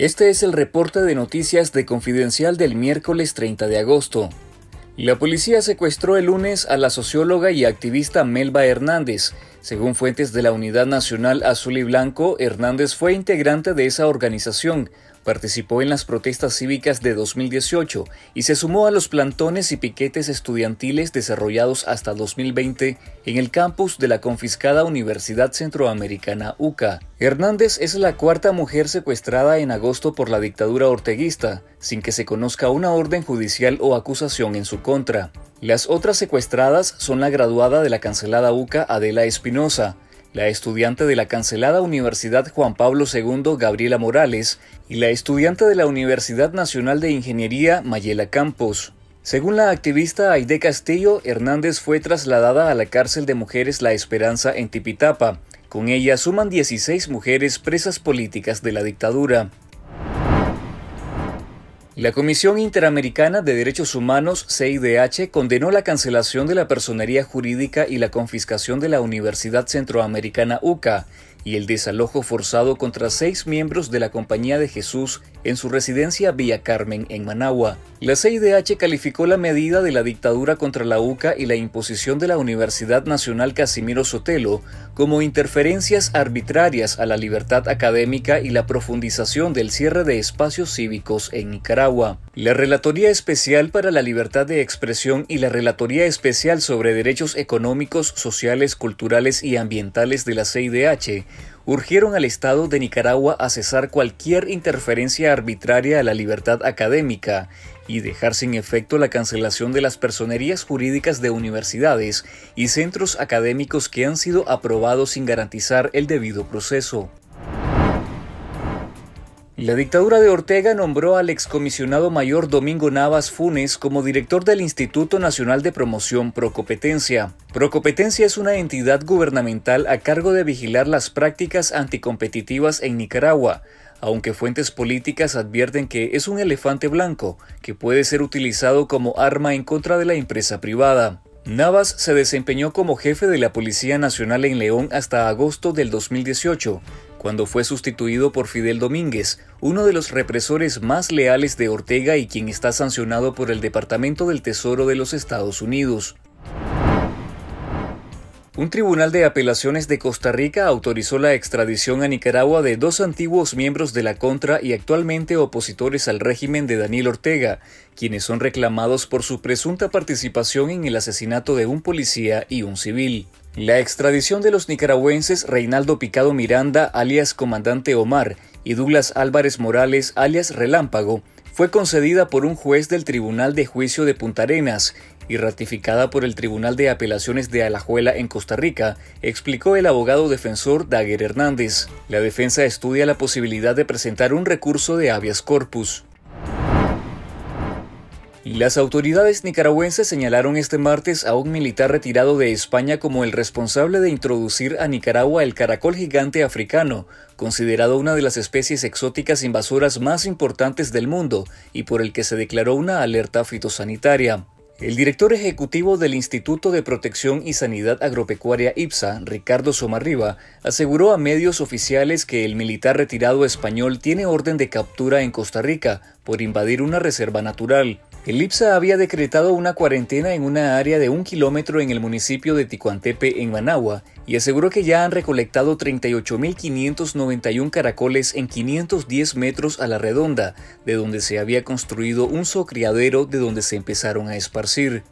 Este es el reporte de noticias de Confidencial del miércoles 30 de agosto. La policía secuestró el lunes a la socióloga y activista Melba Hernández. Según fuentes de la Unidad Nacional Azul y Blanco, Hernández fue integrante de esa organización, Participó en las protestas cívicas de 2018 y se sumó a los plantones y piquetes estudiantiles desarrollados hasta 2020 en el campus de la confiscada Universidad Centroamericana UCA. Hernández es la cuarta mujer secuestrada en agosto por la dictadura orteguista, sin que se conozca una orden judicial o acusación en su contra. Las otras secuestradas son la graduada de la cancelada UCA Adela Espinosa, la estudiante de la cancelada Universidad Juan Pablo II Gabriela Morales y la estudiante de la Universidad Nacional de Ingeniería Mayela Campos. Según la activista Aide Castillo, Hernández fue trasladada a la cárcel de mujeres La Esperanza en Tipitapa. Con ella suman 16 mujeres presas políticas de la dictadura. La Comisión Interamericana de Derechos Humanos, CIDH, condenó la cancelación de la personería jurídica y la confiscación de la Universidad Centroamericana UCA y el desalojo forzado contra seis miembros de la Compañía de Jesús en su residencia Villa Carmen en Managua. La CIDH calificó la medida de la dictadura contra la UCA y la imposición de la Universidad Nacional Casimiro Sotelo como interferencias arbitrarias a la libertad académica y la profundización del cierre de espacios cívicos en Nicaragua. La Relatoría Especial para la Libertad de Expresión y la Relatoría Especial sobre Derechos Económicos, Sociales, Culturales y Ambientales de la CIDH urgieron al Estado de Nicaragua a cesar cualquier interferencia arbitraria a la libertad académica y dejar sin efecto la cancelación de las personerías jurídicas de universidades y centros académicos que han sido aprobados sin garantizar el debido proceso. La dictadura de Ortega nombró al excomisionado mayor Domingo Navas Funes como director del Instituto Nacional de Promoción Procompetencia. Procompetencia es una entidad gubernamental a cargo de vigilar las prácticas anticompetitivas en Nicaragua, aunque fuentes políticas advierten que es un elefante blanco que puede ser utilizado como arma en contra de la empresa privada. Navas se desempeñó como jefe de la Policía Nacional en León hasta agosto del 2018, cuando fue sustituido por Fidel Domínguez, uno de los represores más leales de Ortega y quien está sancionado por el Departamento del Tesoro de los Estados Unidos. Un tribunal de apelaciones de Costa Rica autorizó la extradición a Nicaragua de dos antiguos miembros de la Contra y actualmente opositores al régimen de Daniel Ortega, quienes son reclamados por su presunta participación en el asesinato de un policía y un civil. La extradición de los nicaragüenses Reinaldo Picado Miranda, alias Comandante Omar, y Douglas Álvarez Morales, alias Relámpago, fue concedida por un juez del Tribunal de Juicio de Punta Arenas y ratificada por el Tribunal de Apelaciones de Alajuela en Costa Rica, explicó el abogado defensor Daguer Hernández. La defensa estudia la posibilidad de presentar un recurso de habeas corpus. Las autoridades nicaragüenses señalaron este martes a un militar retirado de España como el responsable de introducir a Nicaragua el caracol gigante africano, considerado una de las especies exóticas invasoras más importantes del mundo y por el que se declaró una alerta fitosanitaria. El director ejecutivo del Instituto de Protección y Sanidad Agropecuaria IPSA, Ricardo Somarriba, aseguró a medios oficiales que el militar retirado español tiene orden de captura en Costa Rica por invadir una reserva natural. El IPSA había decretado una cuarentena en una área de un kilómetro en el municipio de Ticuantepe, en Managua, y aseguró que ya han recolectado 38.591 caracoles en 510 metros a la redonda, de donde se había construido un socriadero de donde se empezaron a esparcir.